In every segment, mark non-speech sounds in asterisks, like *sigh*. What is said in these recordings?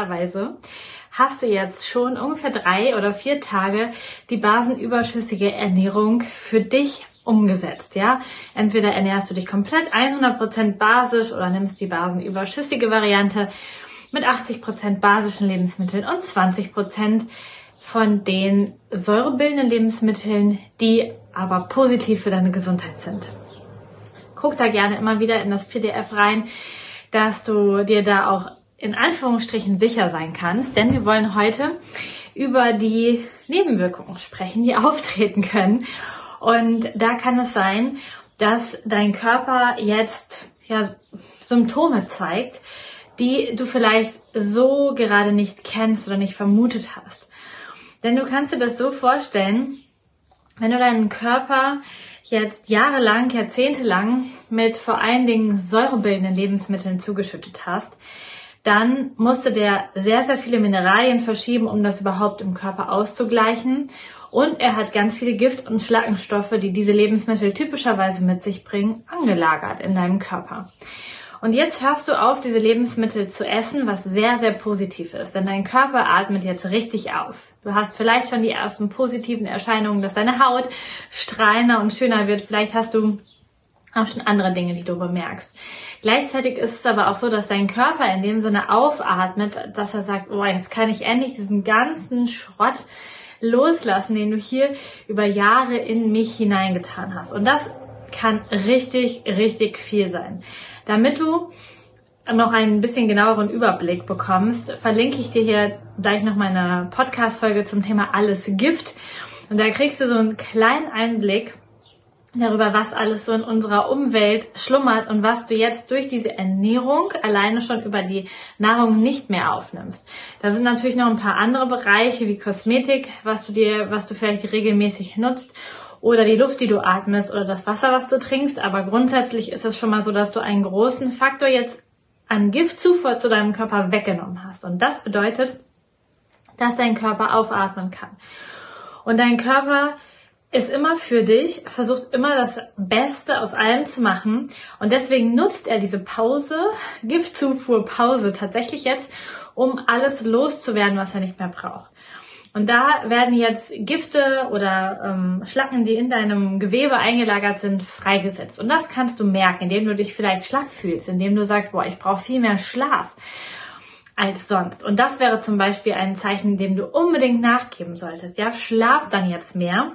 Idealerweise hast du jetzt schon ungefähr drei oder vier Tage die basenüberschüssige Ernährung für dich umgesetzt, ja. Entweder ernährst du dich komplett 100% basisch oder nimmst die basenüberschüssige Variante mit 80% basischen Lebensmitteln und 20% von den säurebildenden Lebensmitteln, die aber positiv für deine Gesundheit sind. Guck da gerne immer wieder in das PDF rein, dass du dir da auch in Anführungsstrichen sicher sein kannst, denn wir wollen heute über die Nebenwirkungen sprechen, die *laughs* auftreten können. Und da kann es sein, dass dein Körper jetzt ja, Symptome zeigt, die du vielleicht so gerade nicht kennst oder nicht vermutet hast. Denn du kannst dir das so vorstellen, wenn du deinen Körper jetzt jahrelang, jahrzehntelang mit vor allen Dingen säurebildenden Lebensmitteln zugeschüttet hast, dann musste der sehr, sehr viele Mineralien verschieben, um das überhaupt im Körper auszugleichen. Und er hat ganz viele Gift- und Schlackenstoffe, die diese Lebensmittel typischerweise mit sich bringen, angelagert in deinem Körper. Und jetzt hörst du auf, diese Lebensmittel zu essen, was sehr, sehr positiv ist. Denn dein Körper atmet jetzt richtig auf. Du hast vielleicht schon die ersten positiven Erscheinungen, dass deine Haut strahlender und schöner wird. Vielleicht hast du auch schon andere Dinge, die du bemerkst. Gleichzeitig ist es aber auch so, dass dein Körper in dem Sinne aufatmet, dass er sagt, oh, jetzt kann ich endlich diesen ganzen Schrott loslassen, den du hier über Jahre in mich hineingetan hast. Und das kann richtig, richtig viel sein. Damit du noch einen bisschen genaueren Überblick bekommst, verlinke ich dir hier gleich noch meine Podcast-Folge zum Thema Alles Gift. Und da kriegst du so einen kleinen Einblick, darüber, was alles so in unserer Umwelt schlummert und was du jetzt durch diese Ernährung alleine schon über die Nahrung nicht mehr aufnimmst. Da sind natürlich noch ein paar andere Bereiche wie Kosmetik, was du dir, was du vielleicht regelmäßig nutzt oder die Luft, die du atmest oder das Wasser, was du trinkst. Aber grundsätzlich ist es schon mal so, dass du einen großen Faktor jetzt an Giftzufuhr zu deinem Körper weggenommen hast. Und das bedeutet, dass dein Körper aufatmen kann. Und dein Körper ist immer für dich, versucht immer das Beste aus allem zu machen und deswegen nutzt er diese Pause, Giftzufuhrpause tatsächlich jetzt, um alles loszuwerden, was er nicht mehr braucht. Und da werden jetzt Gifte oder ähm, Schlacken, die in deinem Gewebe eingelagert sind, freigesetzt. Und das kannst du merken, indem du dich vielleicht schlapp fühlst, indem du sagst, boah, ich brauche viel mehr Schlaf als sonst. Und das wäre zum Beispiel ein Zeichen, dem du unbedingt nachgeben solltest. Ja, schlaf dann jetzt mehr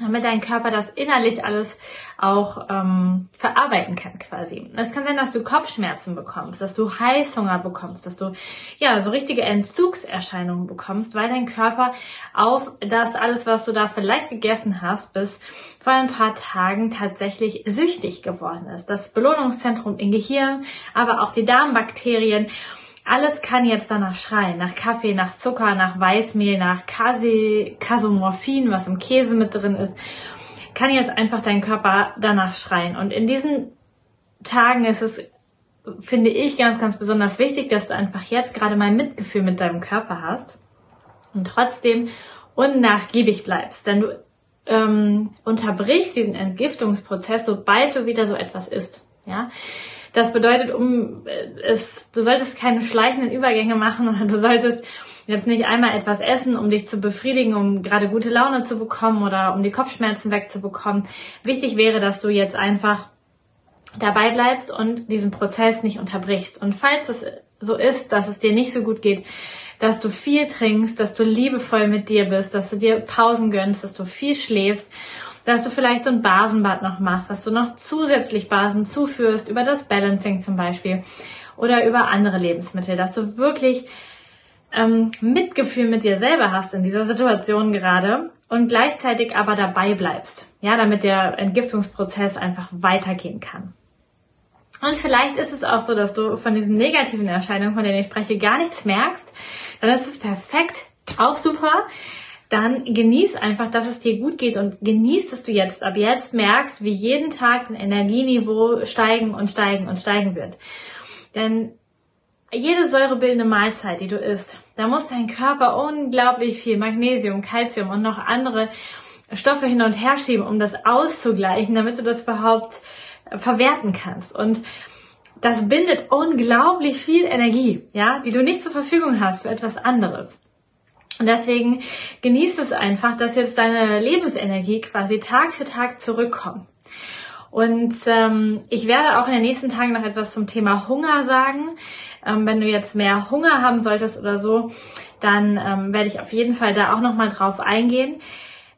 damit dein Körper das innerlich alles auch ähm, verarbeiten kann quasi. Es kann sein, dass du Kopfschmerzen bekommst, dass du Heißhunger bekommst, dass du ja so richtige Entzugserscheinungen bekommst, weil dein Körper auf das alles, was du da vielleicht gegessen hast, bis vor ein paar Tagen tatsächlich süchtig geworden ist. Das Belohnungszentrum im Gehirn, aber auch die Darmbakterien alles kann jetzt danach schreien. Nach Kaffee, nach Zucker, nach Weißmehl, nach Kase, Kasomorphin, was im Käse mit drin ist. Kann jetzt einfach dein Körper danach schreien. Und in diesen Tagen ist es, finde ich, ganz, ganz besonders wichtig, dass du einfach jetzt gerade mal Mitgefühl mit deinem Körper hast und trotzdem unnachgiebig bleibst. Denn du ähm, unterbrichst diesen Entgiftungsprozess, sobald du wieder so etwas isst. Ja, das bedeutet, um äh, es, du solltest keine schleichenden Übergänge machen *laughs* oder du solltest jetzt nicht einmal etwas essen, um dich zu befriedigen, um gerade gute Laune zu bekommen oder um die Kopfschmerzen wegzubekommen. Wichtig wäre, dass du jetzt einfach dabei bleibst und diesen Prozess nicht unterbrichst. Und falls es so ist, dass es dir nicht so gut geht, dass du viel trinkst, dass du liebevoll mit dir bist, dass du dir Pausen gönnst, dass du viel schläfst dass du vielleicht so ein Basenbad noch machst, dass du noch zusätzlich Basen zuführst über das Balancing zum Beispiel oder über andere Lebensmittel, dass du wirklich ähm, Mitgefühl mit dir selber hast in dieser Situation gerade und gleichzeitig aber dabei bleibst, ja, damit der Entgiftungsprozess einfach weitergehen kann. Und vielleicht ist es auch so, dass du von diesen negativen Erscheinungen, von denen ich spreche, gar nichts merkst. Dann ist es perfekt, auch super. Dann genieß einfach, dass es dir gut geht und genieß, dass du jetzt ab jetzt merkst, wie jeden Tag dein Energieniveau steigen und steigen und steigen wird. Denn jede säurebildende Mahlzeit, die du isst, da muss dein Körper unglaublich viel Magnesium, Calcium und noch andere Stoffe hin und her schieben, um das auszugleichen, damit du das überhaupt verwerten kannst. Und das bindet unglaublich viel Energie, ja, die du nicht zur Verfügung hast für etwas anderes. Und deswegen genießt es einfach, dass jetzt deine Lebensenergie quasi Tag für Tag zurückkommt. Und ähm, ich werde auch in den nächsten Tagen noch etwas zum Thema Hunger sagen. Ähm, wenn du jetzt mehr Hunger haben solltest oder so, dann ähm, werde ich auf jeden Fall da auch nochmal drauf eingehen.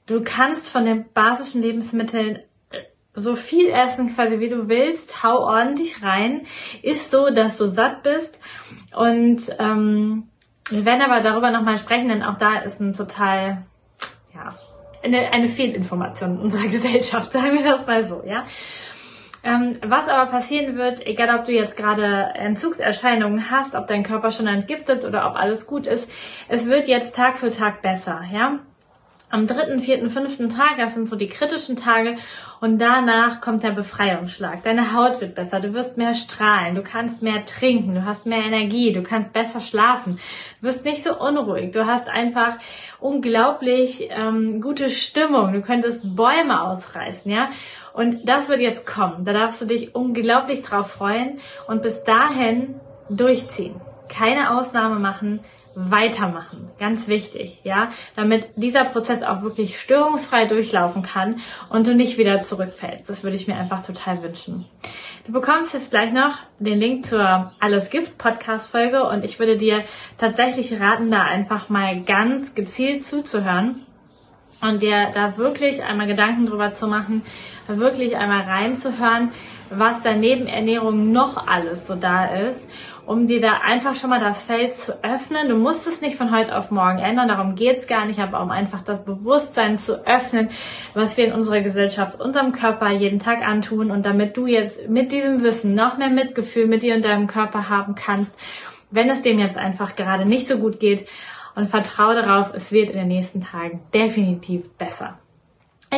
Du kannst von den basischen Lebensmitteln äh, so viel essen quasi wie du willst, hau ordentlich rein, ist so, dass du satt bist und ähm, wir werden aber darüber nochmal sprechen, denn auch da ist ein total, ja, eine, eine Fehlinformation in unserer *laughs* Gesellschaft, sagen wir das mal so, ja. Ähm, was aber passieren wird, egal ob du jetzt gerade Entzugserscheinungen hast, ob dein Körper schon entgiftet oder ob alles gut ist, es wird jetzt Tag für Tag besser, ja am dritten, vierten, fünften Tag, das sind so die kritischen Tage und danach kommt der Befreiungsschlag. Deine Haut wird besser, du wirst mehr strahlen, du kannst mehr trinken, du hast mehr Energie, du kannst besser schlafen, du wirst nicht so unruhig, du hast einfach unglaublich ähm, gute Stimmung, du könntest Bäume ausreißen, ja. Und das wird jetzt kommen. Da darfst du dich unglaublich drauf freuen und bis dahin durchziehen. Keine Ausnahme machen, weitermachen. Ganz wichtig, ja, damit dieser Prozess auch wirklich störungsfrei durchlaufen kann und du nicht wieder zurückfällst. Das würde ich mir einfach total wünschen. Du bekommst jetzt gleich noch den Link zur Alles gibt Podcast Folge und ich würde dir tatsächlich raten, da einfach mal ganz gezielt zuzuhören und dir da wirklich einmal Gedanken drüber zu machen, wirklich einmal reinzuhören, was da neben Ernährung noch alles so da ist um dir da einfach schon mal das Feld zu öffnen. Du musst es nicht von heute auf morgen ändern, darum geht's gar nicht, aber um einfach das Bewusstsein zu öffnen, was wir in unserer Gesellschaft, unserem Körper jeden Tag antun und damit du jetzt mit diesem Wissen noch mehr Mitgefühl mit dir und deinem Körper haben kannst, wenn es dem jetzt einfach gerade nicht so gut geht und vertraue darauf, es wird in den nächsten Tagen definitiv besser.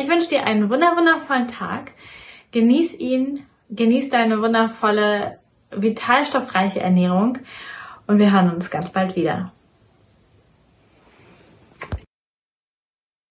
Ich wünsche dir einen wundervollen Tag. Genieß ihn, genieß deine wundervolle vitalstoffreiche Ernährung und wir hören uns ganz bald wieder.